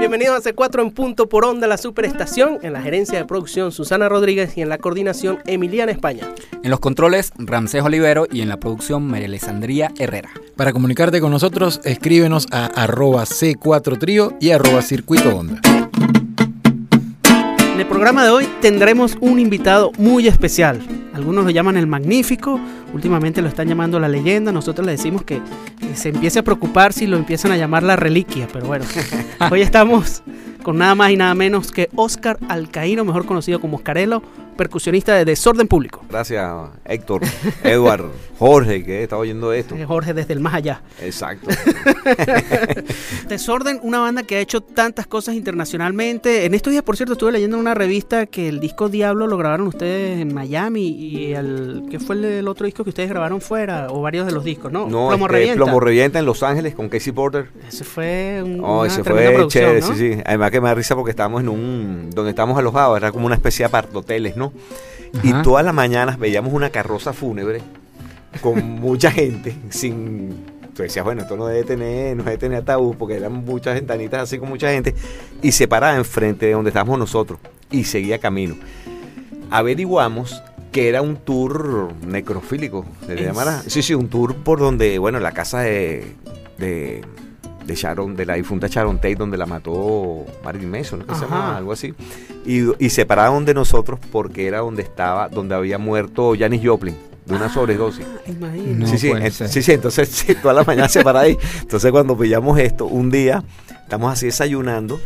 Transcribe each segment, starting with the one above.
Bienvenidos a C4 en punto por onda, la superestación, en la gerencia de producción Susana Rodríguez y en la coordinación Emiliana España. En los controles Ramsés Olivero y en la producción María Alessandría Herrera. Para comunicarte con nosotros, escríbenos a arroba C4Trío y arroba Circuito Onda. En el programa de hoy tendremos un invitado muy especial. Algunos lo llaman el magnífico, últimamente lo están llamando la leyenda, nosotros le decimos que, que se empiece a preocupar si lo empiezan a llamar la reliquia, pero bueno, hoy estamos con nada más y nada menos que Oscar Alcaíno, mejor conocido como Oscarelo, percusionista de Desorden Público. Gracias, Héctor, Edward, Jorge, que está oyendo esto. Eh, Jorge desde el más allá. Exacto. Desorden, una banda que ha hecho tantas cosas internacionalmente. En estos días, por cierto, estuve leyendo en una revista que el disco Diablo lo grabaron ustedes en Miami y el ¿qué fue el, el otro disco que ustedes grabaron fuera o varios de los discos, ¿no? No, Plomo este, Revienta. Plomo Revienta en Los Ángeles con Casey Porter. Ese fue un, Oh, ese fue chévere, ¿no? sí, sí. Además que me da risa porque estábamos en un, donde estábamos alojados, era como una especie de apartoteles, ¿no? Y Ajá. todas las mañanas veíamos una carroza fúnebre con mucha gente, sin... Tú decías, bueno, esto no debe tener, no debe tener ataúd, porque eran muchas ventanitas así con mucha gente, y se paraba enfrente de donde estábamos nosotros, y seguía camino. Averiguamos que era un tour necrofílico, ¿se le ¿En llamará? Sí, sí, un tour por donde, bueno, la casa de, de, de Sharon, de la difunta Sharon Tate, donde la mató Marilyn Manson, ¿no? que se llama? Algo así. Y, y se pararon de nosotros porque era donde estaba, donde había muerto Janis Joplin, de una sobredosis. Ah, imagínate. No sí, sí, en- ser. sí, sí, entonces sí, toda la mañana se para ahí. Entonces cuando pillamos esto, un día estamos así desayunando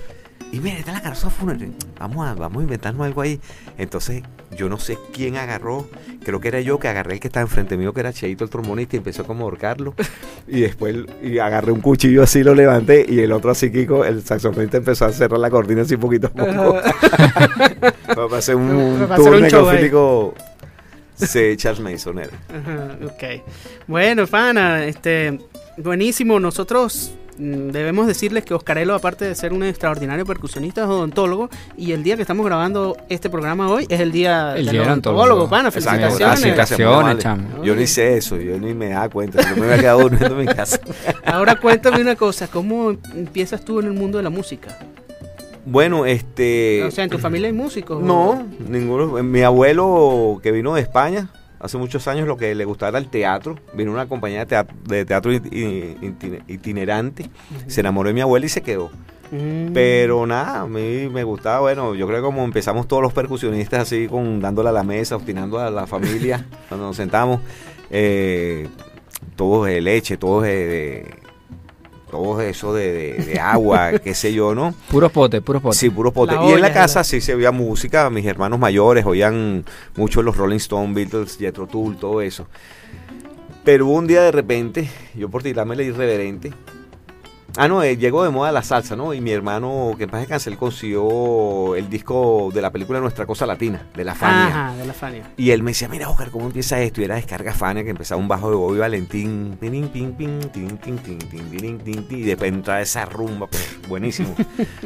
y mira, está la carroza fúnebre. Vamos a, vamos a inventarnos algo ahí. Entonces yo no sé quién agarró, creo que era yo que agarré el que estaba enfrente mío, que era Cheito el trombonista, y empezó como a ahorcarlo. Y después y agarré un cuchillo así, lo levanté y el otro así, Kiko, el saxofonista empezó a cerrar la cortina así poquito a poco. Un, un Va a ser tour un show ahí. necrofílico. Sí, Charles Mason era. Ajá, ok. Bueno, Fana, este, buenísimo. Nosotros debemos decirles que Oscarelo, aparte de ser un extraordinario percusionista, es odontólogo. Y el día que estamos grabando este programa hoy es el día El del odontólogo, odontólogo. Pana. Felicitaciones. Felicitaciones, chamo. Yo ni sé eso, yo ni me da cuenta. Yo me había quedado durmiendo en mi casa. Ahora cuéntame una cosa, ¿cómo empiezas tú en el mundo de la música? Bueno, este. O sea, ¿en tu familia hay músicos? No, ninguno. Mi abuelo, que vino de España hace muchos años, lo que le gustaba era el teatro. Vino una compañía de teatro, de itinerante. Se enamoró de mi abuela y se quedó. Mm. Pero nada, a mí me gustaba, bueno, yo creo que como empezamos todos los percusionistas así, con dándole a la mesa, obstinando a la familia, cuando nos sentamos, eh, todos de leche, todos de, de- todo eso de, de- de agua, qué sé yo, ¿no? Puros potes, puros potes. Sí, puros potes. La y en la casa la- sí se oía música, mis hermanos mayores oían mucho los Rolling Stones, Beatles, Jethro Tull, todo eso. Pero hubo un día de repente, yo por tirarme la irreverente, Ah, no, eh, llegó de moda la salsa, ¿no? Y mi hermano, que en paz descanse, él consiguió el disco de la película Nuestra Cosa Latina, de la Fania. Ajá, de la Fania. Y él me decía, mira, Oscar, ¿cómo empieza esto? Y era Descarga Fania, que empezaba un bajo de Bobby Valentín. Y después entraba esa rumba, pues, buenísimo.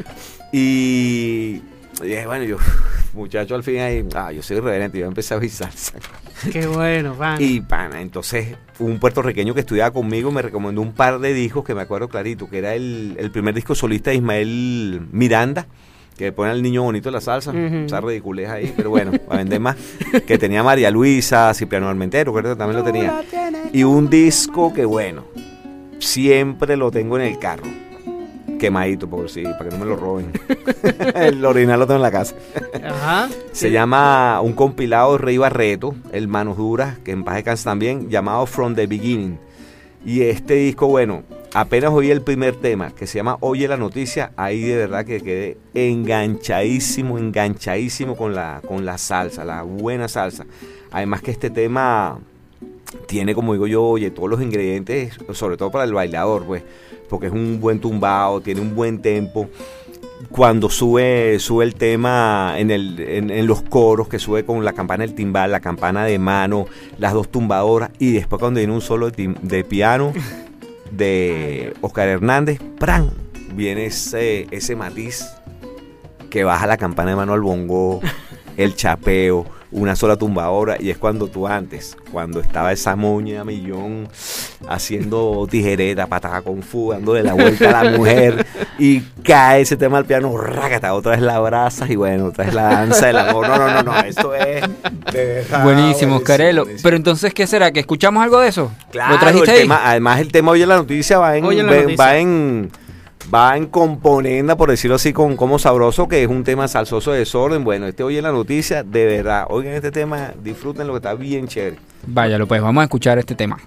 y, y bueno, yo muchacho, al fin ahí, ah, yo soy irreverente, yo empecé a oír salsa. Qué bueno, Fana. Y, pana, entonces, un puertorriqueño que estudiaba conmigo me recomendó un par de discos que me acuerdo clarito, que era el, el primer disco solista de Ismael Miranda, que pone al niño bonito la salsa, Ujú. esa ridiculez ahí, pero bueno, a vender más. Que tenía María Luisa, Cipriano Armentero, creo que también lo tenía. Y un disco que, bueno, siempre lo tengo en el carro. Quemadito, por sí, para que no me lo roben. el original lo tengo en la casa. Ajá. Se Sí. llama un compilado de Rey Barreto, el Manos Duras, que en paz descanse también, llamado From the Beginning. Y este disco, bueno, apenas oí el primer tema, que se llama Oye la Noticia, ahí de verdad que quedé enganchadísimo, enganchadísimo con la, con la salsa, la buena salsa. Además que este tema tiene, como digo yo, oye, todos los ingredientes, sobre todo para el bailador, pues, porque es un buen tumbado, tiene un buen tempo. Cuando sube, sube el tema en, el, en, los coros, que sube con la campana del timbal, la campana de mano, las dos tumbadoras, y después cuando viene un solo de piano de Oscar Hernández, ¡pran! viene ese, ese matiz que baja la campana de mano al bongo, el chapeo, una sola tumbadora y es cuando tú antes, cuando estaba esa moña millón haciendo tijereta, patada con fu, de la vuelta a la mujer y cae ese tema al piano, rácata, otra vez la abrazas y bueno, otra vez la danza del amor. No, no, no, no, esto es buenísimo, Carelo. Pero entonces, ¿qué será? ¿Que escuchamos algo de eso? Claro, el tema, además el tema hoy en la noticia va en, va en va en componenda, por decirlo así, con como sabroso, que es un tema salsoso de desorden. Bueno, este hoy en la noticia, de verdad, oigan este tema, disfruten lo que está bien chévere. Váyalo, pues vamos a escuchar este tema.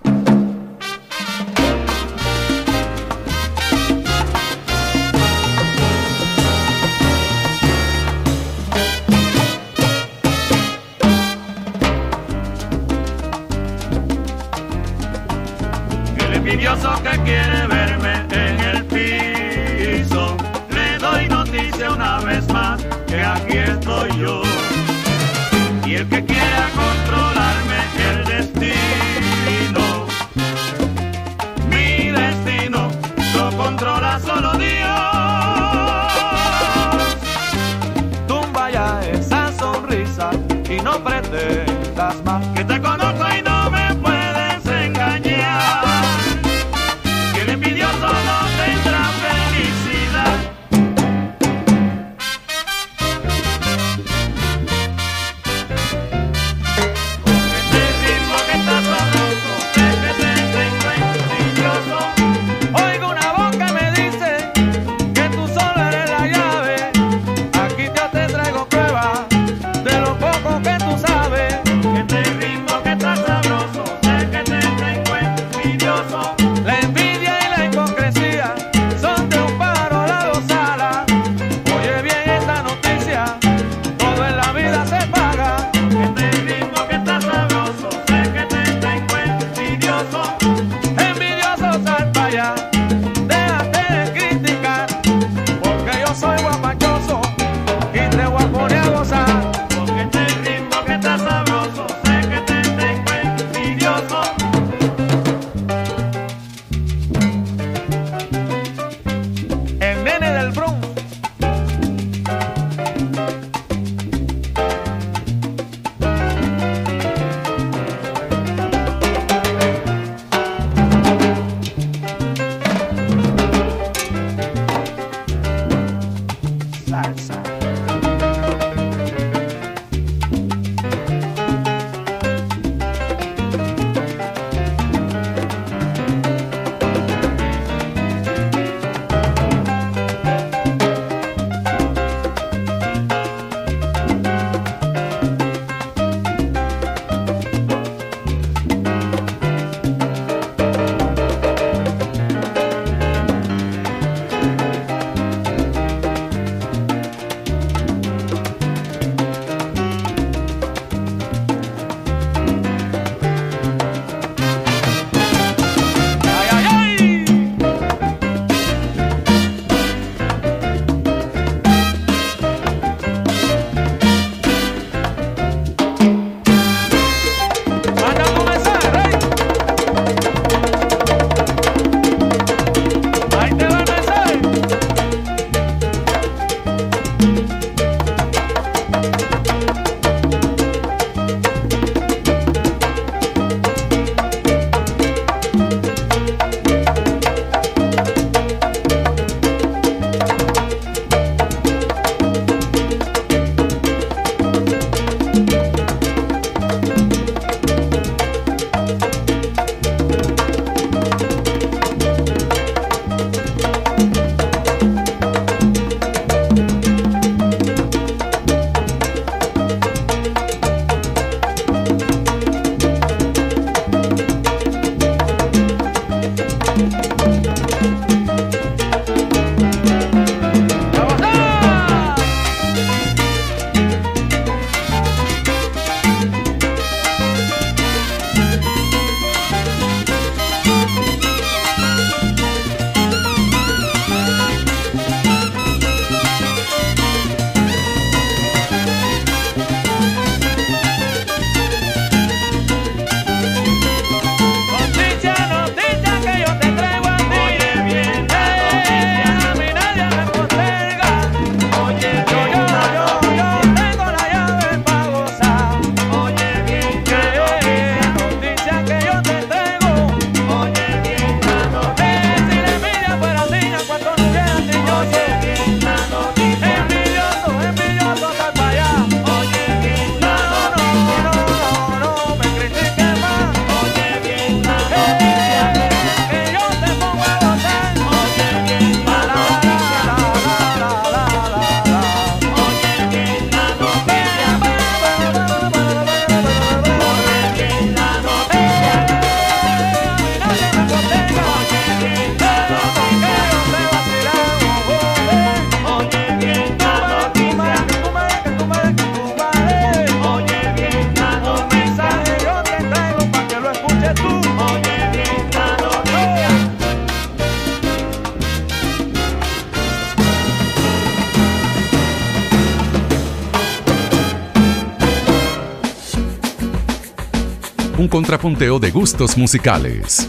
Un contrapunteo de gustos musicales.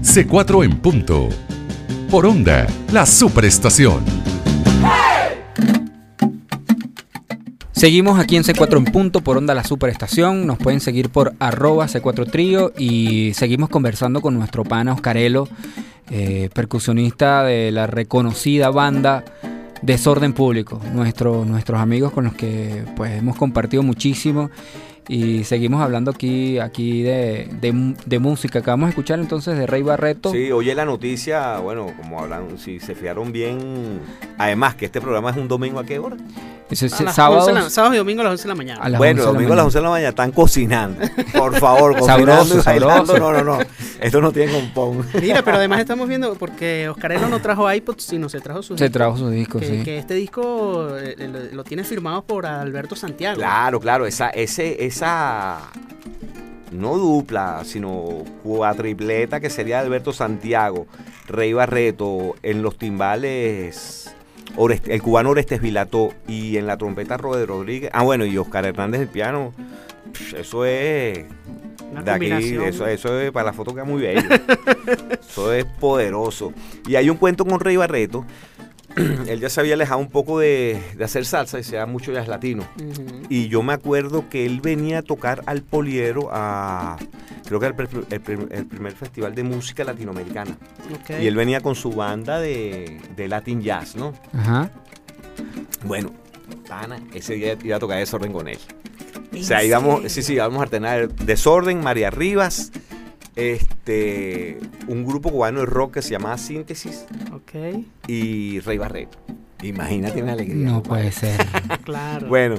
C4 en punto. Por onda, la superestación. Seguimos aquí en C4 en punto por onda la superestación. Nos pueden seguir por arroba C4 Trío y seguimos conversando con nuestro pana Oscarelo, eh, percusionista de la reconocida banda Desorden Público. Nuestro, nuestros amigos con los que pues hemos compartido muchísimo y seguimos hablando aquí, aquí de, de, de música. Acabamos de escuchar entonces de Rey Barreto. Sí, oye la noticia, bueno, como hablan, si se fiaron bien, además que este programa es un domingo a qué hora? Es A las sábados 11 de la- sábado y domingo a las 11 de la mañana. a las bueno, 11 de la domingo a las mañana. 11 de la mañana están cocinando. Por favor, cocinando Sabroso, y bailando. sabroso. No, no, no. Esto no tiene compón. Mira, pero además estamos viendo, porque Oscarelo no trajo iPod, sino se trajo su Se trajo sus discos, que, sí. que este disco eh, eh, lo, tiene firmado por Alberto Santiago. Claro, claro, esa, ese, esa no dupla, sino cuatripleta que sería Alberto Santiago, Rey Barreto, en los timbales el cubano Orestes Vilató y en la trompeta Robert Rodríguez. Ah, bueno, y Oscar Hernández el piano. Eso es Una de aquí, eso, eso es para la foto queda muy bello. eso es poderoso. Y hay un cuento con Rey Barreto. Él ya se había alejado un poco de, de hacer salsa y se da mucho jazz latino. Y yo me acuerdo que él venía a tocar al Poliero a, creo que era el, el pr- el primer festival de música latinoamericana. Y él venía con su banda de, de Latin Jazz, ¿no? Ajá. Bueno, pana, ese día iba a tocar desorden con él. O ¿En sea, íbamos, serio? sí, sí, íbamos a tener desorden, María Rivas, este, un grupo cubano de rock que se llamaba Síntesis Ok, y Rey Barreto. Imagínate una alegría. No puede ser. claro. Bueno,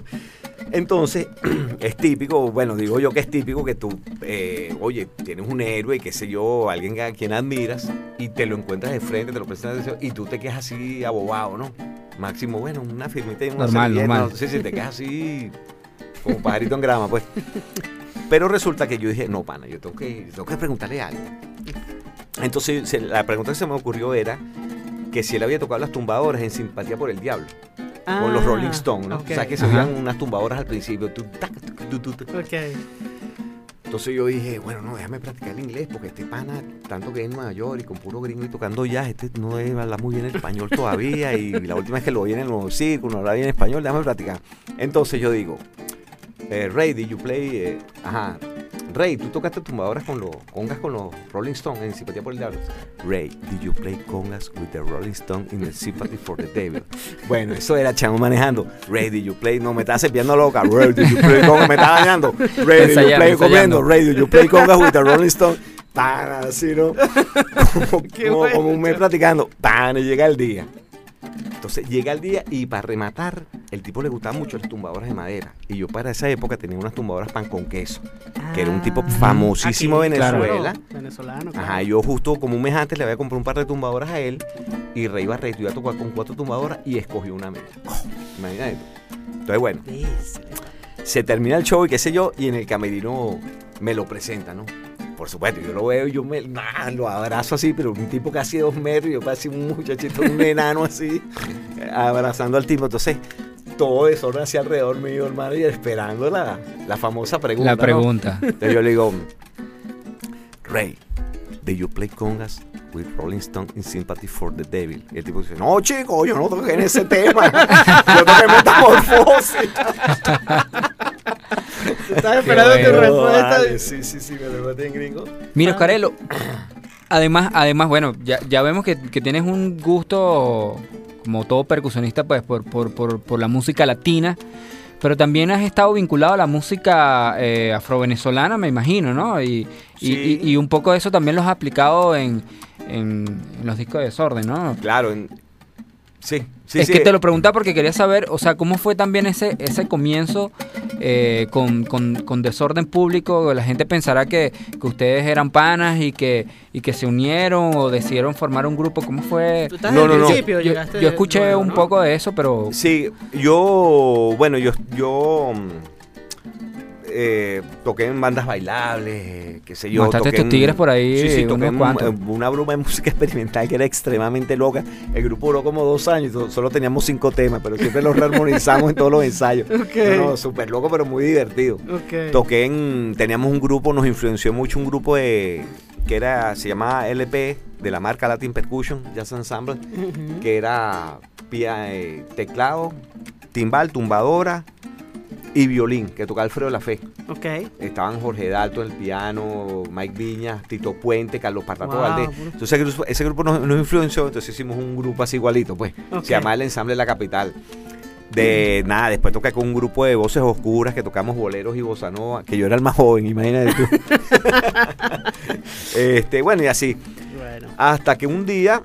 entonces es típico, bueno, digo yo que es típico que tú, eh, oye, tienes un héroe, qué sé yo, alguien a quien admiras y te lo encuentras de frente, te lo presentas y tú te quedas así abobado, ¿no? Máximo, bueno, una firmita y una Normal, servilleta, normal. ¿no? Sí, sí, te quedas así como pajarito en grama, pues. Pero resulta que yo dije, no, pana, yo tengo que, tengo que preguntarle algo. Entonces, la pregunta que se me ocurrió era que si él había tocado las tumbadoras en Simpatía por el Diablo con los Ah, Rolling Stones, ¿no? O sea, que se oían unas tumbadoras al principio. Entonces yo dije, bueno, no, déjame practicar el inglés porque este pana, tanto que es en Nueva York y con puro gringo y tocando jazz, este no debe hablar muy bien el español todavía y la última vez que lo vi en los circos, no hablaba bien español, déjame practicar. Entonces yo digo, eh, Ray, did you play? eh, ajá. Ray, tú tocaste tumbadoras con los congas con los Rolling Stones en Simpatía por el Diablo. Ray, did you play congas with the Rolling Stones in the Sympathy for the Devil? Bueno, eso era chamo manejando. Ray, did you play? No, me estaba cepillando loca. Ray, did you play congas? Me estaba dañando. Ray, did you play comiendo? Ray, did you play congas with the Rolling Stones? Tan así, ¿no? Como un mes platicando. Tan, y llega el día. Entonces llega el día y para rematar, el tipo le gustaban mucho las tumbadoras de madera. Y yo para esa época tenía unas tumbadoras pan con queso, que era un tipo Ah, famosísimo de claro, Venezuela. venezolano. claro. Ajá, yo justo como un mes antes le había comprado un par de tumbadoras a él y Rey Barreto iba a tocar con cuatro tumbadoras y escogió una meta. Oh, imagínate. Entonces, bueno, se termina el show y qué sé yo, y en el camerino me lo presenta, ¿no? Por supuesto, yo lo veo yo me nah, lo abrazo así, pero un tipo casi dos metros, yo casi un muchachito, un enano así, eh, abrazando al tipo. Entonces, todo desorden hacia alrededor mío, hermano, y esperando la, la famosa pregunta. La ¿no? pregunta. Entonces yo le digo, Ray, did you play congas with Rolling Stone in Sympathy for the Devil? Y el tipo dice, no, chico, yo no toqué en ese tema. yo toqué metamorfosis. Estás esperando bueno. tu respuesta. Vale, sí, sí, sí, me lo en gringo. Mira, Oscarelo, además, además, bueno, ya, ya vemos que, que tienes un gusto, como todo percusionista, pues, por, por, por, por la música latina, pero también has estado vinculado a la música eh, afrovenezolana, me imagino, ¿no? Y, y- Sí. y- y un poco de eso también lo has aplicado en, en- en los discos de Desorden, ¿no? Claro, en- sí, sí, es sí. que te lo preguntaba porque quería saber, o sea, cómo fue también ese, ese comienzo eh, con, con- con desorden público. La gente pensará que, que ustedes eran panas y que, y que se unieron o decidieron formar un grupo. ¿Cómo fue? Tú estás No, no, no. Yo, yo escuché un poco de eso, pero Sí, yo, bueno, yo, yo eh, toqué en bandas bailables, eh, qué sé yo. Toqué en- tigres por ahí, Sí, sí, toqué en una broma de música experimental que era extremadamente loca. El grupo duró como dos años, so- solo teníamos cinco temas, pero siempre los rearmonizamos en todos los ensayos. Ok. No, no, súper loco, pero muy divertido. Ok. Toqué en, teníamos un grupo, nos influenció mucho un grupo de, que era, se llamaba LP, de la marca Latin Percussion, Jazz Ensemble, que era eh, teclado, timbal, tumbadora y violín, que tocaba Alfredo La Fe. Ok. Estaban Jorge Dalto en el piano, Mike Viñas, Tito Puente, Carlos Patato Wow, Valdés. Entonces ese grupo, nos, nos influenció, entonces hicimos un grupo así igualito, pues. Ok. Se llamaba El Ensamble de la Capital. De nada, después toqué con un grupo de voces oscuras que tocamos boleros y bossa nova, que yo era el más joven, imagínate tú. este, bueno, y así. Bueno. Hasta que un día,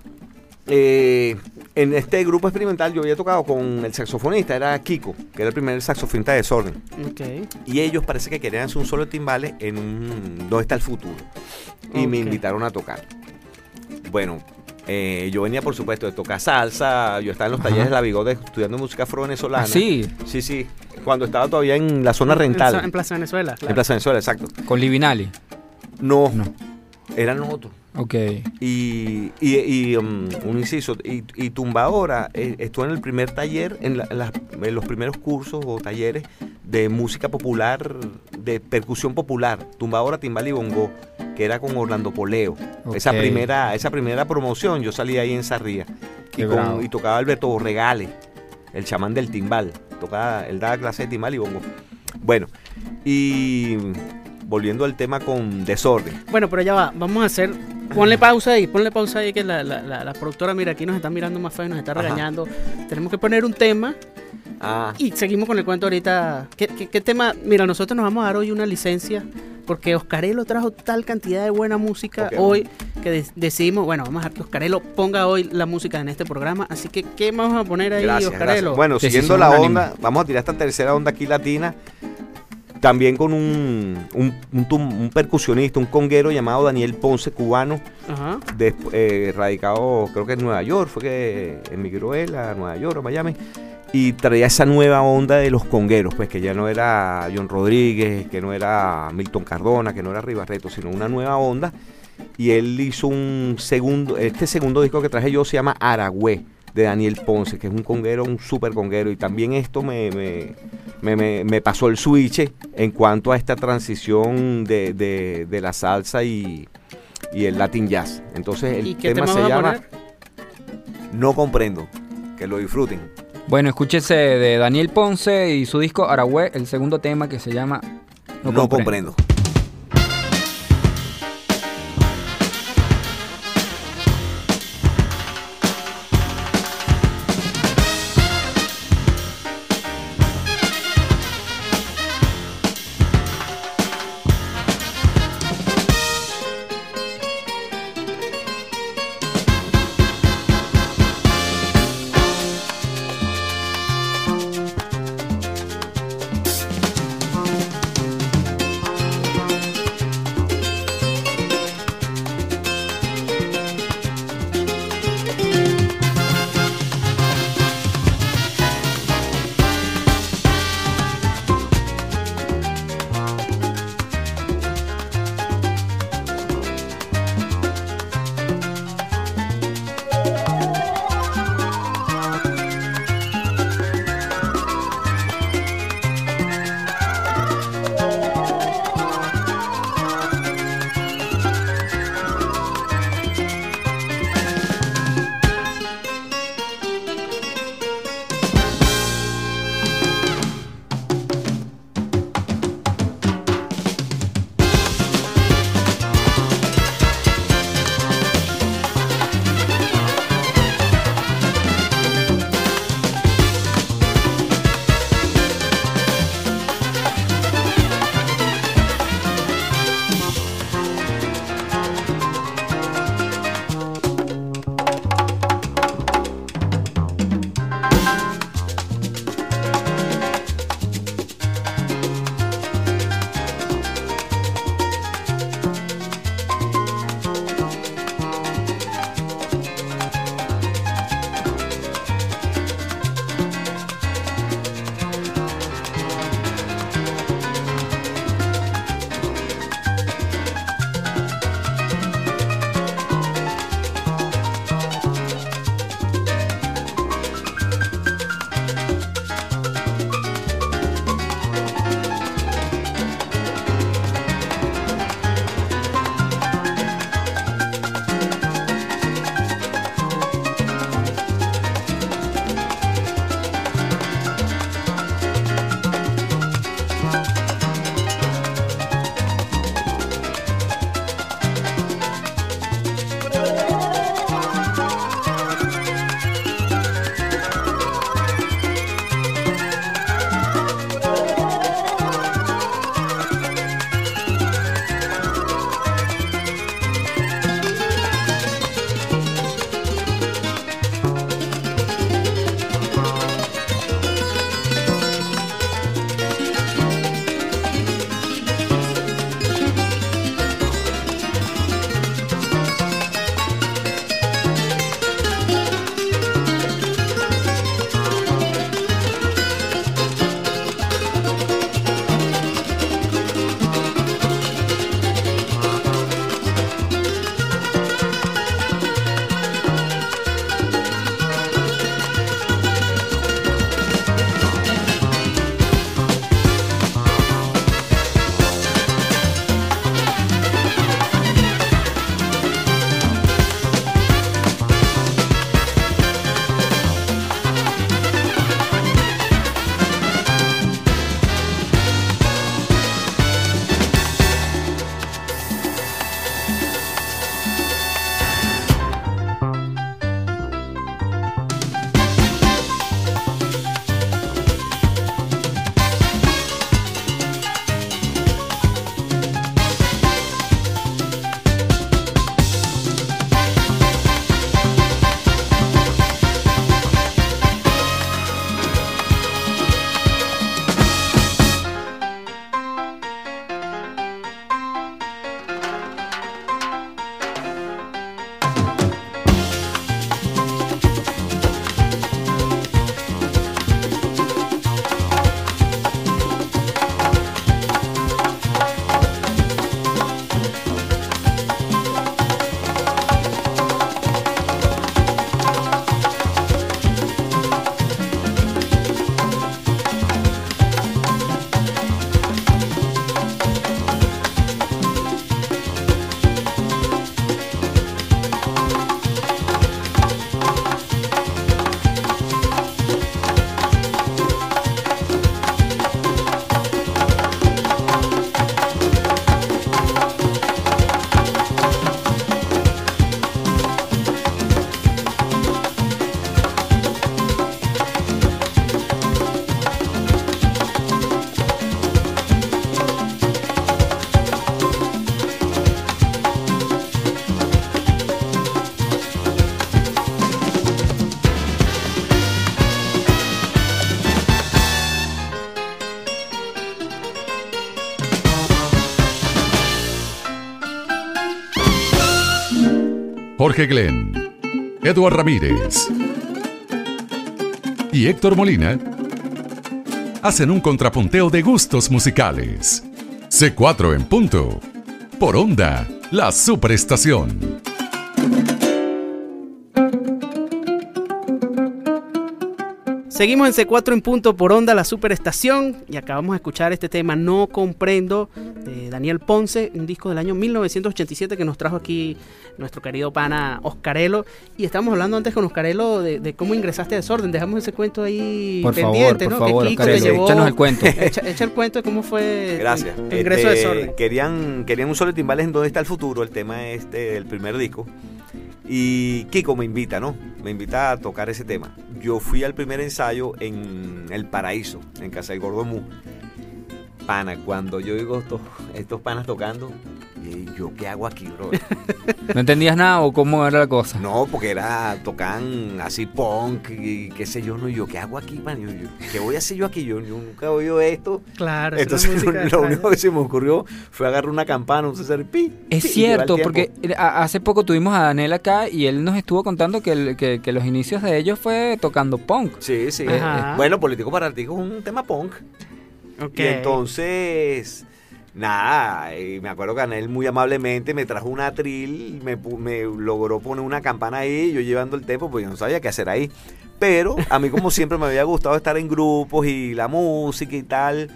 eh, en este grupo experimental, yo había tocado con el saxofonista, era Kiko, que era el primer saxofonista de Desorden. Ok. Y ellos parece que querían hacer un solo de timbales en un ¿Dónde está el futuro? Y me invitaron a tocar. Bueno, eh, yo venía por supuesto de tocar salsa, yo estaba en los Ajá. talleres de la Bigote estudiando música afro-venezolana. Ah, sí, Sí, sí, cuando estaba todavía en la zona rental. En, en Plaza Venezuela. En. Plaza Venezuela, exacto. con Livinali. No, No. eran otros. Ok. Y, y, y, um, un inciso, y, y Tumbadora eh, estuvo en el primer taller, en, la- en las- en los primeros cursos o talleres de música popular, de percusión popular, Tumbadora, Timbal y Bongo, que era con Orlando Poleo. Esa primera esa primera promoción, yo salí ahí en Sarría. Y, con- y tocaba Alberto Borregales, el chamán del timbal. Tocaba, él daba clase de timbal y bongo. Bueno, y volviendo al tema con desorden. Bueno, pero ya va. Vamos a hacer. Ponle pausa ahí, ponle pausa ahí que la, la, la, la productora, mira, aquí nos está mirando más feo y nos está Ajá. regañando. Tenemos que poner un tema Ah, y seguimos con el cuento ahorita. ¿Qué, qué, qué tema? Mira, nosotros nos vamos a dar hoy una licencia porque Oscarelo trajo tal cantidad de buena música hoy que de- decidimos, bueno, vamos a dejar que Oscarelo ponga hoy la música en este programa. Así que, ¿qué vamos a poner ahí, Gracias, Oscarelo? gracias. Bueno, Decisión siguiendo la onda, vamos a tirar esta tercera onda aquí latina. También con un, un, un percusionista, un conguero llamado Daniel Ponce, cubano, Ajá. de- eh, radicado creo que en Nueva York, fue que emigró él a Nueva York o Miami, y traía esa nueva onda de los congueros, pues que ya no era John Rodríguez, que no era Milton Cardona, que no era Ribarreto, sino una nueva onda. Y él hizo un segundo, este segundo disco que traje yo se llama Aragüe, de Daniel Ponce, que es un conguero, un super conguero. Y también esto me, me, me- me- me pasó el switch en cuanto a esta transición de, de- de la salsa y, y el Latin Jazz. Entonces el ¿Y qué tema tema se llama? No Comprendo. Que lo disfruten. Bueno, escúchese de Daniel Ponce y su disco Aragüe, el segundo tema que se llama No, comprendo. No Jorge Glenn, Ramírez y Héctor Molina hacen un contrapunteo de gustos musicales. C4 en punto. Por onda, la superestación. Seguimos en C4 en punto por onda, la superestación, y acabamos de escuchar este tema No Comprendo Daniel Ponce, un disco del año 1987 que nos trajo aquí nuestro querido pana Oscarelo. Y estamos hablando antes con Oscarelo de, de cómo ingresaste a Desorden. Dejamos ese cuento ahí Por favor, pendiente, por ¿no? favor, que Kiko te Oscarelo, llevó. échanos el cuento. Echa, echa el cuento de cómo fue Gracias. el ingreso a Este, Desorden. Querían, querían un solo timbales en ¿Dónde está el futuro? El tema este del primer disco. Y Kiko me invita, ¿no? Me invita a tocar ese tema. Yo fui al primer ensayo en El Paraíso, en Casa del Gordo Mu. Pana, cuando yo digo estos, estos panas tocando, yo, ¿qué hago aquí, bro? ¿No entendías nada o cómo era la cosa? No, porque era, tocan así punk y qué sé yo, no, yo, ¿qué hago aquí, man? Yo, yo, ¿Qué voy a hacer yo aquí? Yo, yo nunca he oído esto. Claro, Entonces lo, lo único que se me ocurrió fue agarrar una campana, un César pi. Es pi, cierto, porque a- hace poco tuvimos a Daniel acá y él nos estuvo contando que, el- que, que los inicios de ellos fue tocando punk. Sí, sí. Ajá. eh, Bueno, Político para Artico es un tema punk. Y entonces, nada, y me acuerdo que Anel muy amablemente me trajo un atril, me, pu- me logró poner una campana ahí, yo llevando el tempo, pues yo no sabía qué hacer ahí. Pero a mí como siempre me había gustado estar en grupos y la música y tal,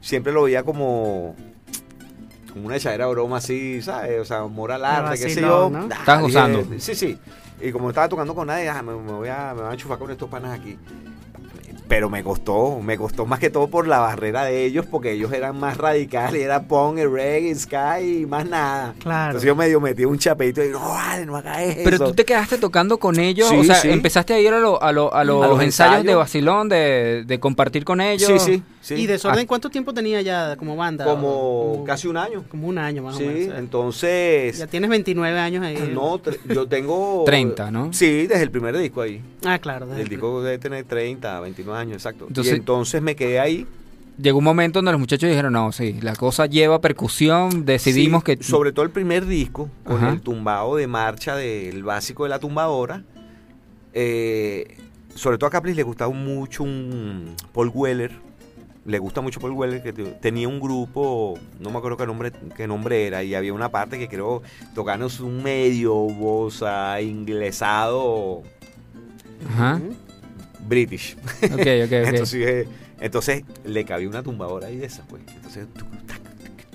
siempre lo veía como como una echadera de broma así, ¿sabes? O sea, moral arte, qué sé yo. dije, gozando. Sí, sí. Y como no estaba tocando con nadie, ah, me, me voy a, me voy a enchufar con estos panas aquí. Pero me costó, me costó más que todo por la barrera de ellos, porque ellos eran más radicales, era punk, reggae, sky y más nada. Claro. Entonces yo medio metí un chapito y no, vale, no hagas eso. Pero tú te quedaste tocando con ellos, Sí, o sea, sí. empezaste a ir a, lo- a, lo- a los A los ensayos, de vacilón, de, de compartir con ellos. Sí, sí, sí. ¿Y Desorden Ah. cuánto tiempo tenía ya como banda? Como Como- casi un año. Como un año más o Sí, menos. ¿eh? entonces... Ya tienes 29 años ahí. No, yo tengo... 30, ¿no? Sí, desde el primer disco ahí. Ah, claro. desde El disco debe tener 30, 29 años, exacto. Entonces- y entonces me quedé ahí. Llegó un momento donde los muchachos dijeron, no, sí, la cosa lleva percusión, decidimos Sí, que... Sobre todo el primer disco, con Ajá. el tumbado de marcha del básico de la tumbadora. eh, sobre todo a Caplis le gustaba mucho un Paul Weller. Le gusta mucho Paul Weller, que te- tenía un grupo, no me acuerdo qué nombre, qué nombre era, y había una parte que creo tocarnos un medio bossa inglesado Ajá, british. ok, ok, ok. Entonces, eh, entonces le cabía una tumbadora ahí de esas, pues. Entonces, tuc, tac,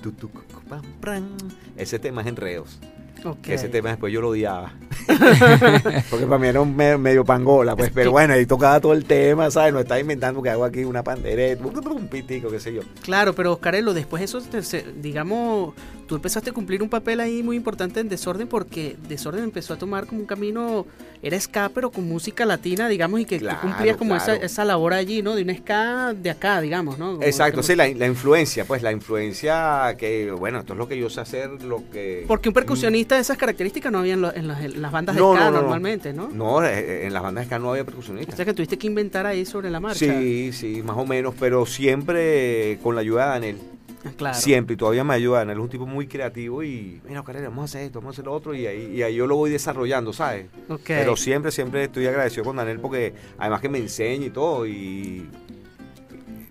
tuc, tuc, pam, pram. ese tema es enredos. Ok. Que ese tema después yo lo odiaba. Porque para mí era un me- medio pangola, pues. Pero bueno, ahí tocaba todo el tema, ¿sabes? No estaba inventando que hago aquí una pandereta, un pitico, qué sé yo. Claro, pero Oscarelo, después eso, te- se- digamos, tú empezaste a cumplir un papel ahí muy importante en Desorden porque Desorden empezó a tomar como un camino, era ska, pero con música latina, digamos, y que tú cumplías como esa, claro. esa labor allí, ¿no? De un ska de acá, digamos, ¿no? Como Exacto, sí, la, la influencia, pues la influencia que, bueno, esto es lo que yo sé hacer, lo que... Porque un percusionista de esas características no había en, lo- en las, en las bandas de No, ska no, no, no. normalmente, ¿no? No, eh, en las bandas de ska no había O percusionistas. sea que tuviste que inventar ahí sobre la marcha. Sí, sí, más o menos, pero siempre con la ayuda de Daniel. Ah, Claro. Siempre, y todavía me ayuda. Daniel es un tipo muy creativo y, mira, Carrera, vamos a hacer esto, vamos a hacer lo otro, y ahí, y ahí yo lo voy desarrollando, ¿sabes? Ok. Pero siempre, siempre estoy agradecido con Daniel porque además que me enseña y todo, y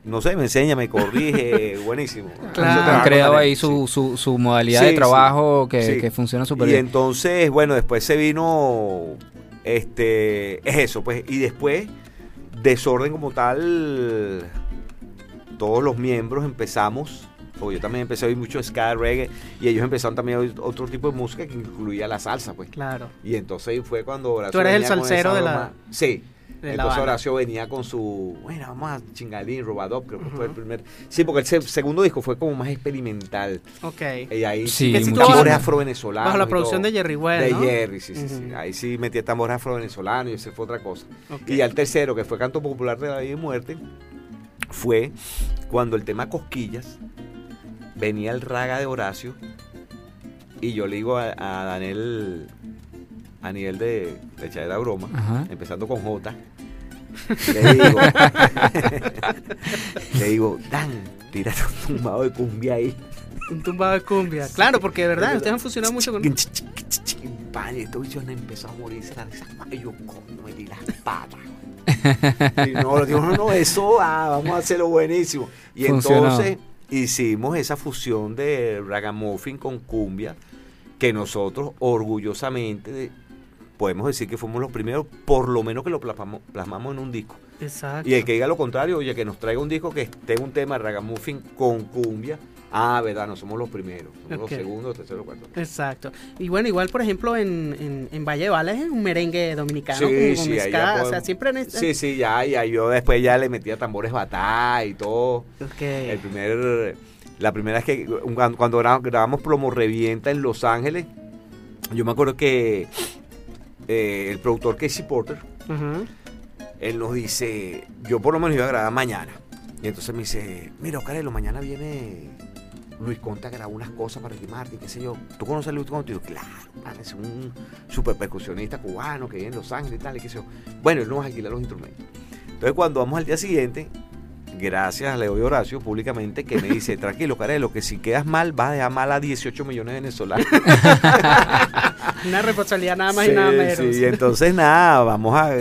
no sé, me enseña, me corrige, buenísimo. Claro. Han creado ahí su, sí. su, su modalidad Sí, de sí. trabajo que, Sí. que funciona súper Y bien. entonces, bueno, después se vino, este, es eso, pues, y después, desorden como tal, todos los miembros empezamos, porque yo también empecé a oír mucho ska, reggae, y ellos empezaron también a oír otro tipo de música que incluía la salsa, pues. Claro. Y entonces ahí fue cuando Tú eres el salsero de la- broma. Sí. La entonces. Horacio venía con su, bueno, vamos a chingalín, robadop, creo que fue el primer. Sí, porque el se- segundo disco fue como más experimental. Ok. Y ahí Sí, tambores afro-venezolanos. Bajo la producción de Jerry Well, De ¿no? Jerry, sí, sí, sí. Ahí sí metía tambores afro-venezolanos y ese fue otra cosa. Y al tercero, que fue Canto Popular de la Vida y Muerte, fue cuando el tema Cosquillas venía el raga de Horacio y yo le digo a, a Daniel a nivel de, de echadera broma, Ajá. empezando con J, le digo, le digo, Dan, tírate un tumbado de cumbia ahí. Un tumbado de cumbia. Claro, porque de verdad, ustedes han funcionado mucho con... Y estos bichos empezaron a morirse la risa. Yo, me di las patas. y no, digo, no, no, eso va, vamos a hacerlo buenísimo. Y Funcionó. entonces hicimos esa fusión de ragamuffin con cumbia que nosotros orgullosamente podemos decir que fuimos los primeros, por lo menos que lo plasmamos, plasmamos en un disco. Exacto. Y el que diga lo contrario, oye, que nos traiga un disco que esté un tema de ragamuffin con cumbia. Ah, verdad, no somos los primeros, somos Ok. los segundos, terceros, cuartos. Exacto. Y bueno, igual, por ejemplo, en, en, en Valle de Balas es un merengue dominicano. Sí, como sí, ya o sea, podemos- siempre en este- Sí, sí, ya, ya, yo después ya le metía tambores batá y todo. Ok. El primer, la primera es que cuando, cuando gra- grabamos Plomo Revienta en Los Ángeles, yo me acuerdo que eh, el productor Casey Porter, él nos dice, yo por lo menos iba a grabar mañana. Y entonces me dice, mira, Oscarelo, mañana viene Luis Conte a grabar unas cosas para Ricky Martin, qué sé yo. ¿Tú conoces a Luis Conte? Y yo, claro, es un super percusionista cubano que vive en Los Ángeles y tal, y qué sé yo. Bueno, él nos va a alquilar los instrumentos. Entonces cuando vamos al día siguiente, gracias a Leo y Horacio públicamente, que me dice, tranquilo, Carelo, que si quedas mal, vas a dejar mal a 18 millones de venezolanos. Una responsabilidad nada más Sí, y nada menos. sí, y entonces nada, vamos a...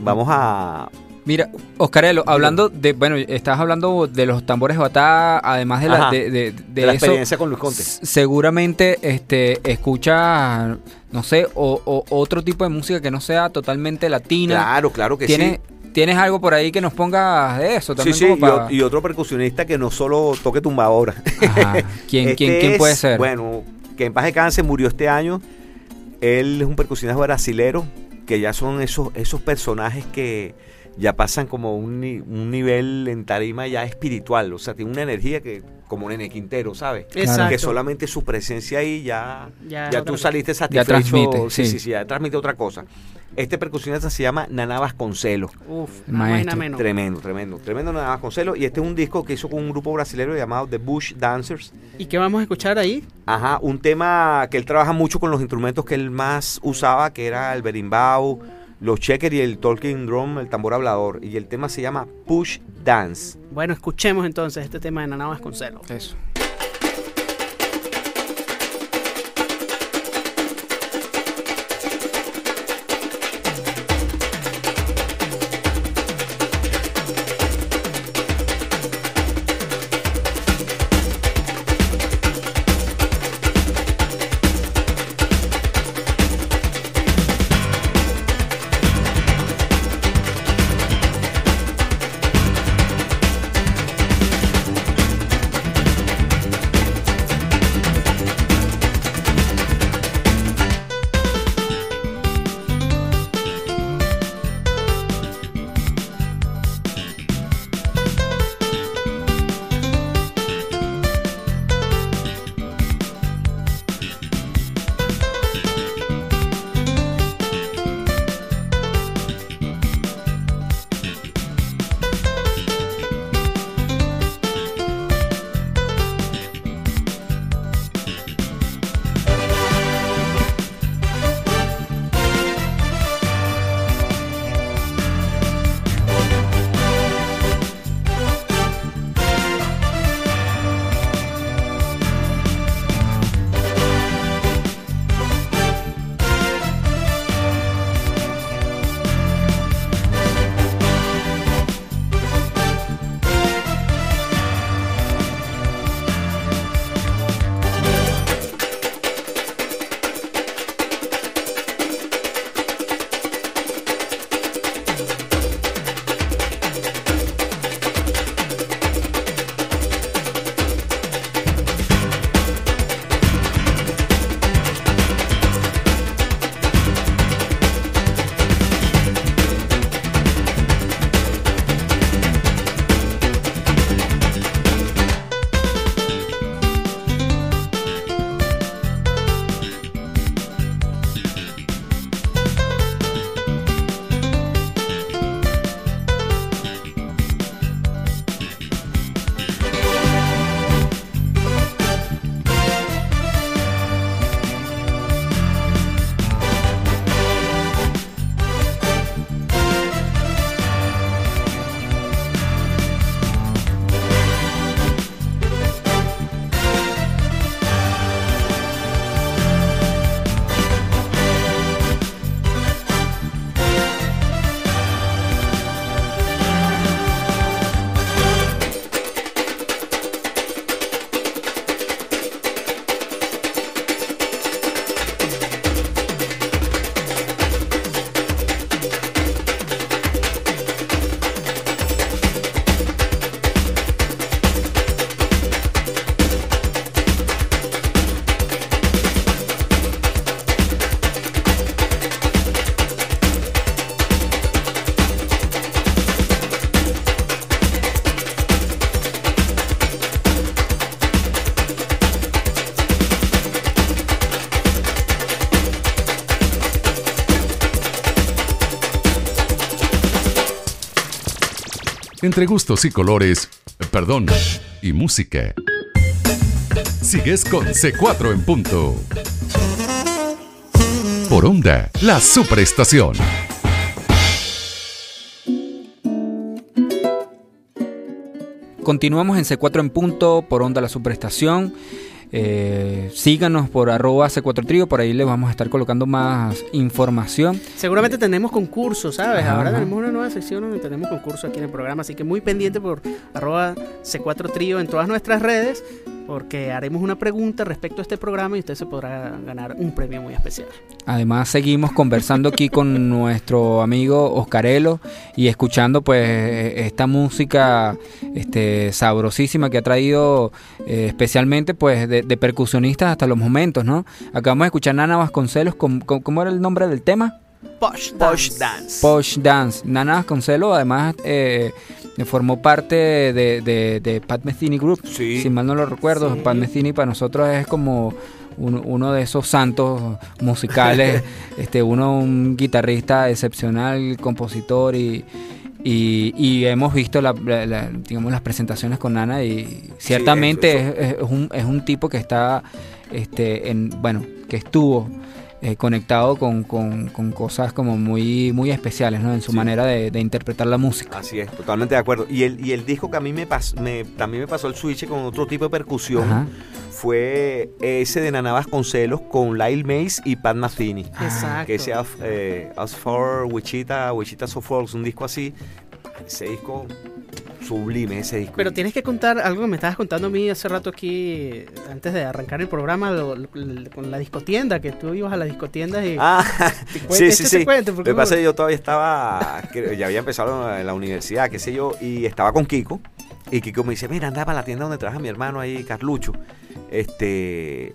Vamos a... Mira, Oscarelo, hablando de, bueno, estás hablando de los tambores batá, además de, la, Ajá. de, de- de de la eso, experiencia con Luis Conte. seguramente este, escucha, no sé, o, o otro tipo de música que no sea totalmente latina. Claro, claro que ¿Tienes, sí. ¿Tienes algo por ahí que nos pongas de eso Sí, también? sí, y, para- y otro percusionista que no solo toque tumbadora. Ajá. ¿Quién, Este quién, quién puede es, ser? Bueno, que en paz descanse, murió este año. Él es un percusionista brasilero, que ya son esos, esos personajes que ya pasan como un, ni- un nivel en tarima ya espiritual. O sea, tiene una energía que como Nene Quintero, ¿sabes? Exacto. Que solamente su presencia ahí ya, Ya ya, tú saliste satisfecho. transmite, sí, sí. sí, sí, ya transmite otra cosa. Este percusionista se llama Naná Vasconcelos. Uf, maestro. menos. Tremendo, tremendo, tremendo Naná Vasconcelos. Y este es un disco que hizo con un grupo brasileño llamado The Bush Dancers. ¿Y qué vamos a escuchar ahí? Ajá, un tema que él trabaja mucho con los instrumentos que él más usaba, que era el berimbau, los checkers y el talking drum, el tambor hablador. Y el tema se llama Push Dance. Bueno, escuchemos entonces este tema de Naná Vasconcelos. Eso. Entre gustos y colores, perdón, y música. Sigues con C4 en punto. Por onda, la superestación. Continuamos en C4 en punto por onda la superestación. Eh, síganos por arroba C4 Trío, por ahí les vamos a estar colocando más información. Seguramente tenemos concursos, ¿sabes? Ajá, Ahora ajá. tenemos una nueva sección donde tenemos concursos aquí en el programa, así que muy pendiente por arroba C4 Trío en todas nuestras redes, porque haremos una pregunta respecto a este programa y usted se podrá ganar un premio muy especial. Además seguimos conversando aquí con nuestro amigo Oscarelo y escuchando pues esta música este, sabrosísima que ha traído eh, especialmente pues de, de percusionistas hasta los momentos, ¿no? Acabamos de escuchar Nana Vasconcelos, con, con- ¿cómo era el nombre del tema? Posh Posh Dance. Dance. Posh Dance. Nana Vasconcelos además eh, formó parte de, de- de Pat Metheny Group, Sí. si mal no lo recuerdo. Sí. Pat Metheny para nosotros es como un- uno de esos santos musicales, este uno un guitarrista excepcional, compositor y, y, y hemos visto la- la- la- digamos las presentaciones con Nana y ciertamente eso- Es, es un, es un tipo que está este en bueno que estuvo eh, conectado con, con- con cosas como muy muy especiales ¿no? en su Sí. manera de, de interpretar la música Así es, totalmente de acuerdo. Y el, y el disco que a mí me, pas- me también me pasó el switch con otro tipo de percusión Ajá. fue ese de Nana Vasconcelos con Lyle Mays y Pat Metheny. Exacto. Que sea eh, As for Wichita, Wichita So Folks, un disco así. Ese disco sublime, ese disco. Pero tienes que contar algo que me estabas contando a mí hace rato aquí, antes de arrancar el programa, lo- lo- con la discotienda, que tú ibas a la discotienda y... Ah, Cuente, sí, sí, échate sí. Lo que pasa es que yo todavía estaba, ya había empezado en la universidad, qué sé yo, y estaba con Kiko. Y Kiko me dice, mira, anda para la tienda donde trabaja mi hermano ahí, Carlucho. Este,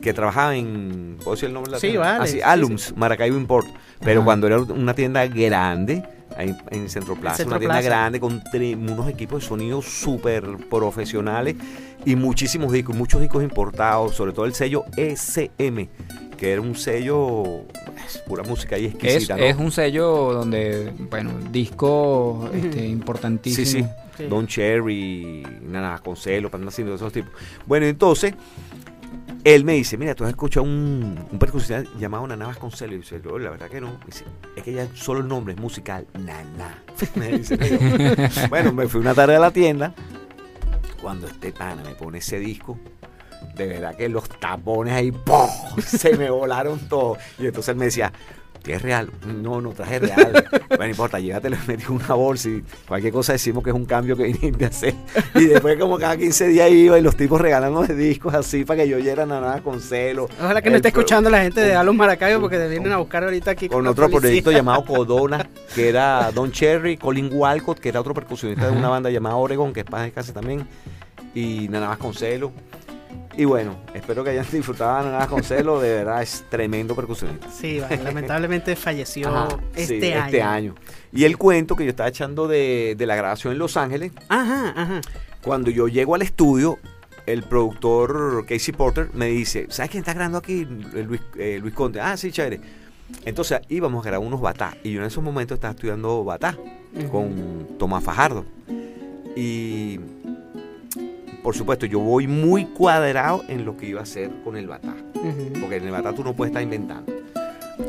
que trabajaba en, ¿puedo decir el nombre de la Sí, tienda? vale, Así, sí, Alums, Maracaibo Import. Pero Ajá. cuando era una tienda grande, ahí en Centro Plaza, Centro una tienda Plaza. grande con unos equipos de sonido súper profesionales y muchísimos discos, muchos discos importados, sobre todo el sello SM, que era un sello, es pura música y es, exquisita, ¿no? es un sello donde bueno disco este, importantísimo Sí, sí. Sí. Don Cherry, Nana Vasconcelos, Panda Cindy, esos tipos. Bueno, entonces, él me dice, mira, tú has escuchado un, un percusionista llamado Nana Vasconcelos. Y yo dice, "No, la verdad que no. Dice, es que ya solo el nombre es musical, Nana. Me dice, bueno, me fui una tarde a la tienda. Cuando este pana me pone ese disco, de verdad que los tapones ahí, ¡pum! se me volaron todos. Y entonces él me decía, ¿qué es real? No, no traje real. bueno, no importa, llévatelo metí una bolsa y cualquier cosa decimos que es un cambio que viniste a hacer. Y después como cada 15 días iba y los tipos regalándome discos así para que yo oyera nada con celo. Ojalá que no esté escuchando la gente de Alon Maracayo porque te vienen a buscar ahorita aquí con otro proyecto llamado Codona, que era Don Cherry, Colin Walcott, que era otro percusionista de una banda llamada Oregon, que es paz descanse también, y Nana Vasconcelos. Y bueno, espero que hayan disfrutado de Nana Vasconcelos, de verdad es tremendo percusionista. Sí, vale, lamentablemente falleció Ajá, este, sí, año. este año. Y el cuento que yo estaba echando de, de la grabación en Los Ángeles, Ajá, ajá. cuando yo llego al estudio, el productor Casey Porter me dice, ¿sabes quién está grabando aquí? Eh, Luis, eh, Luis Conte. Ah, sí, chévere. Entonces íbamos a grabar unos batá. Y yo en esos momentos estaba estudiando batá con Tomás Fajardo. Y por supuesto, yo voy muy cuadrado en lo que iba a hacer con el batá. Porque en el batá tú no puedes estar inventando.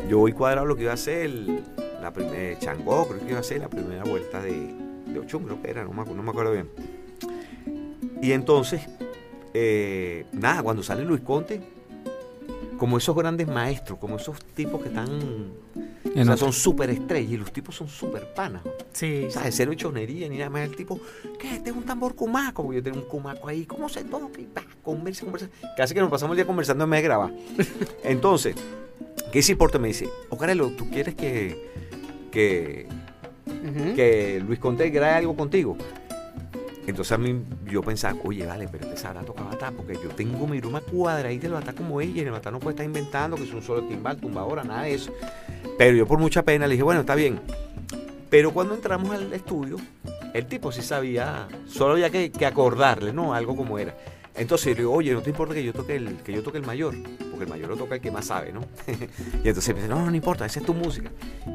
Yo voy cuadrado lo que iba a hacer el- la primera Changó, creo que iba a ser la primera vuelta de, de Ochum, creo que era, no me, acu- no me acuerdo bien. Y entonces, eh, nada, cuando sale Luis Conte, como esos grandes maestros, como esos tipos que están, o sea, son súper estrellas y los tipos son súper panas. Sí, O sea, de cero chonería ni nada más. El tipo, ¿qué? Este es un tambor cumaco. Yo tengo un cumaco ahí. ¿Cómo se toca? Y pa, conversa, conversa. Casi que nos pasamos el día conversando en vez de grabar. Entonces, ¿qué se importa? Me dice, Ocarelo, ¿tú quieres que, que, que Luis Conte grabe algo contigo? Entonces a mí yo pensaba, oye, vale, pero este sabrá tocar batá, porque yo tengo mi bruma cuadradita del batá como ella, y el batá no puede estar inventando que es un solo timbal, tumbadora, nada de eso. Pero yo por mucha pena le dije, bueno, está bien. Pero cuando entramos al estudio, el tipo sí sabía, solo había que, que acordarle, ¿no? Algo como era. Entonces yo le digo, oye, ¿no te importa que yo toque el, que yo toque el mayor? Porque el mayor lo toca el que más sabe, ¿no? y entonces me dice, no, no, no importa, esa es tu música.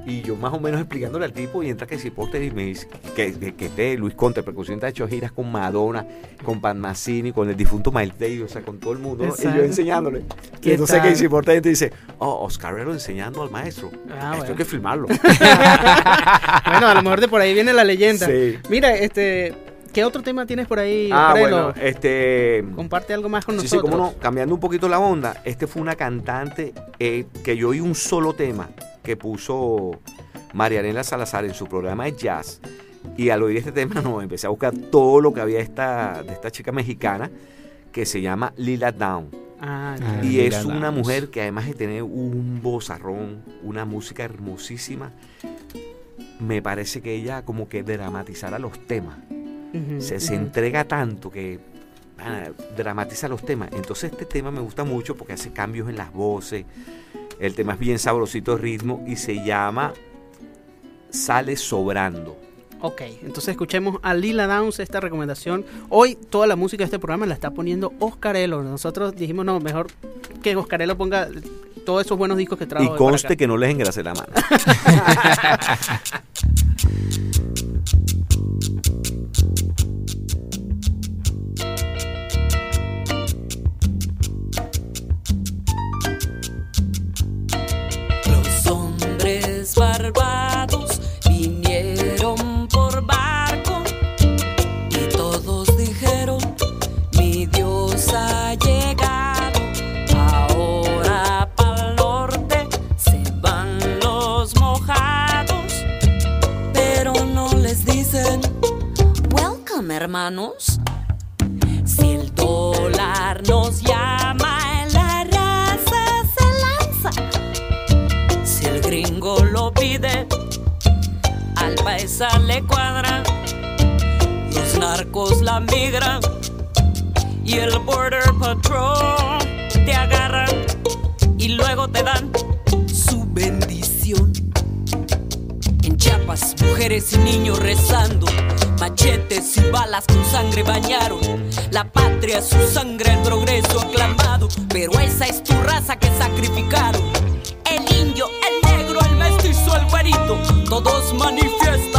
Y yo más o menos explicándole al tipo y entra que si y me dice que, que, que este Luis Conte, el percusionista, ha hecho giras con Madonna, con Pan Mazzini, con el difunto Miles Davis, o sea, con todo el mundo. Y yo enseñándole. Y ¿Qué entonces tal? que Porter te dice, oh, Oscar Herrero enseñando al maestro. Ah, Esto bueno. hay que filmarlo. bueno, a lo mejor de por ahí viene la leyenda. Sí. Mira, este, ¿qué otro tema tienes por ahí? ah, bueno, este... Comparte algo más con Sí, sí, nosotros. cómo no. Cambiando un poquito la onda, este fue una cantante eh, que yo oí un solo tema que puso Marianela Salazar en su programa de jazz. Y al oír este tema, no, empecé a buscar todo lo que había esta, de esta chica mexicana que se llama Lila Down. Ah, Ah. Y Lila es una Downs. mujer que además de tener un vozarrón, una música hermosísima, me parece que ella como que dramatizara los temas Se, entrega tanto que ah, dramatiza los temas. Entonces este tema me gusta mucho porque hace cambios en las voces. El tema es bien sabrosito de ritmo y se llama Sale Sobrando. Ok, entonces escuchemos a Lila Downs esta recomendación. Hoy toda la música de este programa la está poniendo Oscarelo. Nosotros dijimos, no, mejor que Oscarelo ponga todos esos buenos discos que trajo. Y conste que no les engrase la mano. Si el dólar nos llama, la raza se lanza. Si el gringo lo pide, al paisa le cuadra. Los narcos la migran y el border patrol te agarran y luego te dan su bendición. En Chiapas, mujeres y niños rezando, machetes y balas con sangre bañaron. La patria, su sangre, el progreso aclamado, pero esa es tu raza que sacrificaron. El indio, el negro, el mestizo, el güerito, todos manifiestan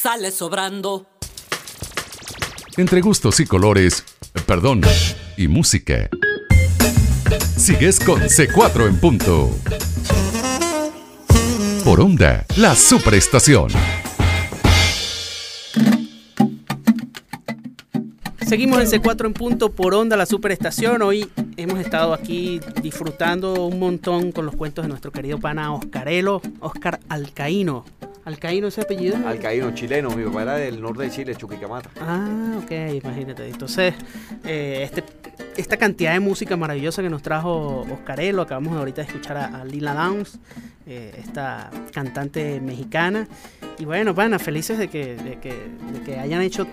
sale sobrando. entre gustos y colores, perdón, y música. Sigues con C4 en punto. Por onda, la superestación. Seguimos en C4 en punto por onda, la superestación. Hoy hemos estado aquí disfrutando un montón con los cuentos de nuestro querido pana Oscarelo, Oscar Alcaíno. ¿Alcaíno ese apellido? Alcaíno, chileno, mi papá era del norte de Chile, Chuquicamata. Ah, ok, imagínate. Entonces, eh, este, esta cantidad de música maravillosa que nos trajo Oscarelo, acabamos ahorita de escuchar a, a Lila Downs, eh, esta cantante mexicana. Y bueno, pana, felices de que, de que, de que hayan hecho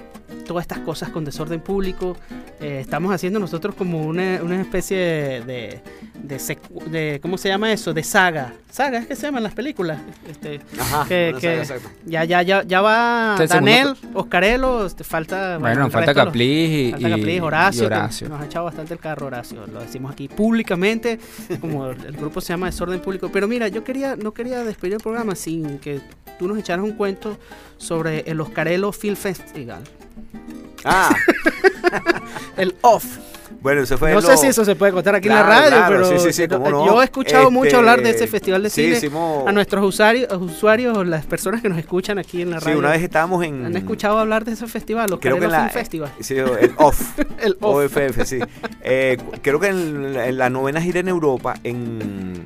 todas estas cosas con desorden público. Eh, estamos haciendo nosotros como una, una especie de, de, de secu- de- ¿Cómo se llama eso? De saga. Saga es que se llaman las películas. Este, Ajá, que, que saga, ya, ya, ya, ya va Este es el Daniel, Oscarelo, este, falta. Bueno, el falta los- Caplis y, Falta y- Caplis, Horacio, y Horacio. nos ha echado bastante el carro Horacio, lo decimos aquí públicamente, como el, el grupo se llama Desorden Público. Pero mira, yo quería, no quería despedir el programa sin que tú nos echaras un cuento sobre el Oscarelo Film Festival. Ah, El OFF. bueno, eso fue No lo- sé si eso se puede contar aquí en la radio, claro, pero sí, sí, sí, no. yo he escuchado mucho Este, hablar de ese festival de sí, cine hicimos- a nuestros usuarios, usuarios o las personas que nos escuchan aquí en la Sí, radio. una vez estábamos en... ¿Han escuchado hablar de ese festival, Creo que en la... Film Festival? Sí, el OFF. El OFF. OFF, sí. Eh, creo que en, en la novena gira en Europa, en,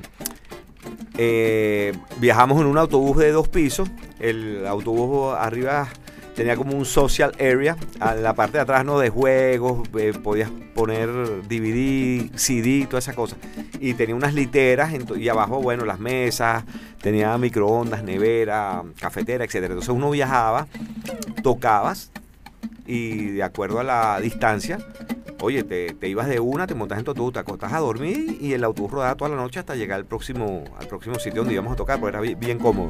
eh, viajamos en un autobús de dos pisos. El autobús arriba tenía como un social area. La parte de atrás, ¿no? De juegos, eh, podías poner DVD, CD, todas esas cosas. Y tenía unas literas y abajo, bueno, las mesas, tenía microondas, nevera, cafetera, etcétera. Entonces uno viajaba, tocabas y de acuerdo a la distancia, oye, te, te ibas de una, te montas en tu autobús, te acostas a dormir y el autobús rodaba toda la noche hasta llegar al próximo, al próximo sitio donde íbamos a tocar, porque era bi- bien, cómodo.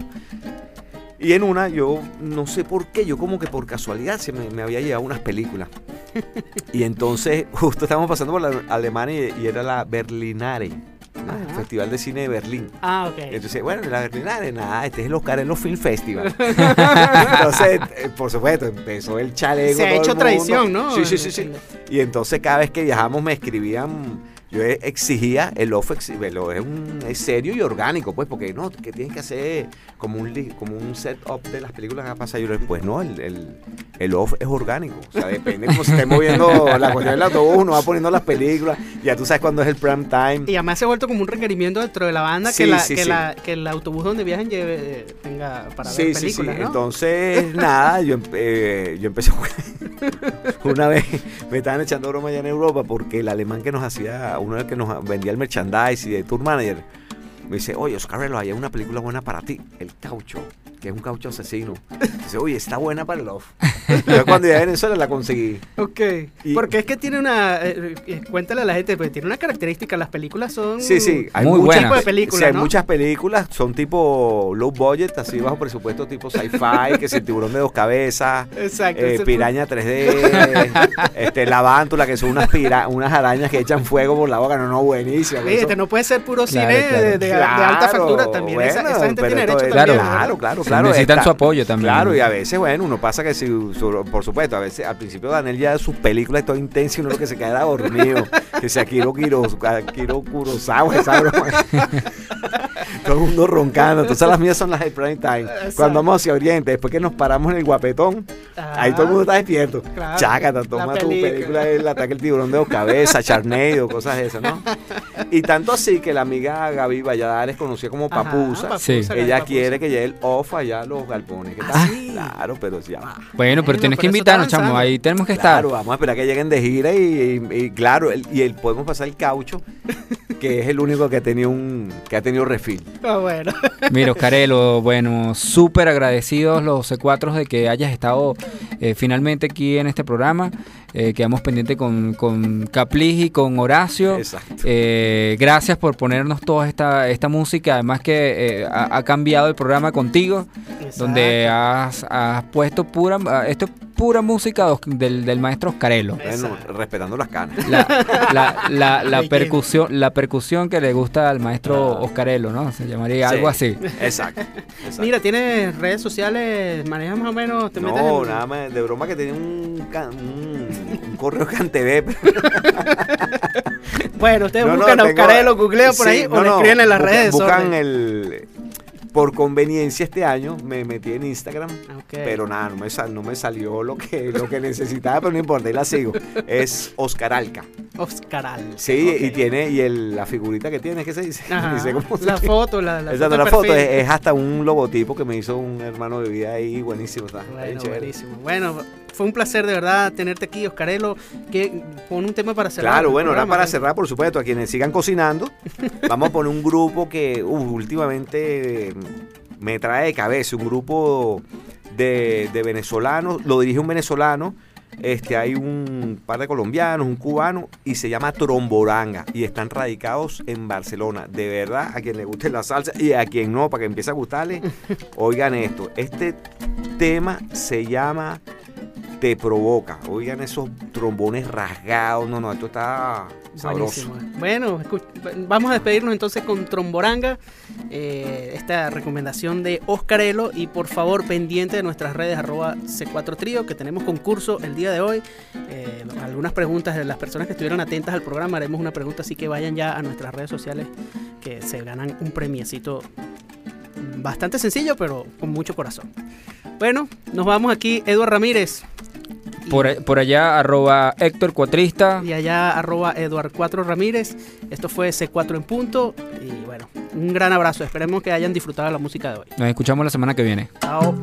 Y en una, yo no sé por qué, yo como que por casualidad se me, me había llevado unas películas. Y entonces, justo estábamos pasando por la Alemania y, y era la Berlinare, el. Festival de Cine de Berlín. Ah, ok. Entonces, bueno, la Berlinale, nada, este es el Oscar en los Film Festival. entonces, eh, por supuesto, empezó el chaleco. Se ha hecho mundo. tradición, ¿no? Sí, sí, sí, sí. Y entonces cada vez que viajamos me escribían, yo e- exigía, el off es, un, es serio y orgánico, pues, porque no, que tienes que hacer como un, como un setup de las películas que pasa. Yo le pues no, el, el, el off es orgánico. O sea, depende cómo se esté moviendo la cuestión del autobús, uno va poniendo las películas, ya tú sabes cuándo es el prime time. Y además se ha vuelto como un requerimiento dentro de la banda Sí, que, la, sí, que, sí. la- que el autobús donde viajen lleve, tenga para ver sí, sí. películas, ¿no? Entonces, nada, yo, empe- eh, yo empecé a jugar. Una vez me estaban echando broma allá en Europa porque el alemán que nos hacía, uno que nos vendía el merchandise y de tour manager, me dice, oye, Oscar, hay una película buena para ti, El Caucho, que es un caucho asesino. Dice, oye, está buena para el love. Yo cuando llegué a Venezuela la conseguí. Ok. Y- Porque es que tiene una. eh, eh, cuéntale a la gente, porque tiene una característica. Las películas son. Sí, sí, hay Muy muchas buenas. tipo de películas, sí, hay ¿no? muchas películas, son tipo low budget, así bajo presupuesto, tipo sci-fi, que es el tiburón de dos cabezas, Exacto. eh, piraña 3D, este, la vántula, que son unas, pira- unas arañas que echan fuego por la boca, no, no, buenísima. Oye, este no puede ser puro Claro, cine claro. de, de- de alta factura también. esa, esa gente tiene derecho Claro. también. Claro, claro, Sí, claro. necesitan su apoyo también. Claro, y a veces, bueno, uno pasa que si, su- por supuesto, a veces al principio Daniel ya sus películas todo intenso y uno lo que se queda dormido. que sea Kiro Kurosawa, esa broma. todo el mundo roncando. Entonces las mías son las de prime time. Cuando vamos hacia Oriente, después que nos paramos en el guapetón, ahí todo el mundo está despierto. Ah, Claro. Chácata, toma tu película. el ataque del tiburón de dos cabezas, Charneido, cosas de esas, ¿no? Y tanto así que la amiga Gaby Valladares, conocida como Ajá, Papusa, Sí. Ella Papusa. quiere que lleve el off allá a los galpones. ¿Qué Ah, tal? sí. Claro, pero ya va. Bueno, pero tienes que invitarnos, chamo. Ahí tenemos que estar. Claro, vamos a esperar que lleguen de gira y, y- y claro, el- y el, podemos pasar el caucho, que es el único que ha tenido un que ha tenido refil. Ah, bueno. Mira, Oscarelo, bueno, súper agradecidos los C4 de que hayas estado eh, finalmente aquí en este programa. Eh, quedamos pendientes con, con Caplis y con Horacio. Exacto. Eh, gracias por ponernos toda esta, esta música. Además que eh, ha, ha cambiado el programa contigo, donde has, has puesto pura... ah, Esto es pura música del, del maestro Oscarelo. Bueno, respetando las canas. La, la, la, la Leyenda. percusión, la percusión que le gusta al maestro Oscarelo, ¿no? Se llamaría algo. Sí, así. Exacto. exacto. Mira, tienes redes sociales, manejas más o menos, te no, en- nada más de broma que tenía un, un, un correo cantebé. Bueno, ustedes No, no, buscan a tengo- Oscarelo, googlean por sí, ahí no, o le escriben en las redes. Buscan el. Por conveniencia este año me metí en Instagram, Ok. pero nada, no me, sal- no me salió lo que, lo que necesitaba, pero no importa, ahí la sigo. Es Oscar Alca. Oscaral. Sí, y tiene, y el, la figurita que tiene, ¿qué se dice? Ajá, Ni sé cómo se la dice. foto, la, la foto es la foto, es, es hasta un logotipo que me hizo un hermano de vida ahí, buenísimo. Está, Bueno, buenísimo. Bueno, fue un placer de verdad tenerte aquí, Oscarelo. Que pon un tema para cerrar. Claro, bueno, ahora programa, para ¿no? cerrar, por supuesto, a quienes sigan cocinando, vamos a poner un grupo que uh, últimamente eh, me trae de cabeza, un grupo de, de venezolanos, lo dirige un venezolano, este, hay un par de colombianos, un cubano, y se llama Tromboranga, y están radicados en Barcelona. De verdad, a quien le guste la salsa y a quien no, para que empiece a gustarle, oigan esto, este tema se llama te provoca. Oigan esos trombones rasgados. No, no, esto está sabroso. Bueno, vamos a despedirnos entonces con Tromboranga, eh, esta recomendación de Oscarelo y por favor pendiente de nuestras redes arroba C4 Trío que tenemos concurso el día de hoy. Eh, algunas preguntas de las personas que estuvieron atentas al programa, haremos una pregunta así que vayan ya a nuestras redes sociales que se ganan un premiecito bastante sencillo pero con mucho corazón. Bueno, nos vamos aquí, Eduardo Ramírez. Por, por allá, arroba Héctor Cuatrista. y allá arroba Eduard 4 Ramírez. Esto fue C4 en punto. Y bueno, un gran abrazo. Esperemos que hayan disfrutado de la música de hoy. Nos escuchamos la semana que viene. Chao.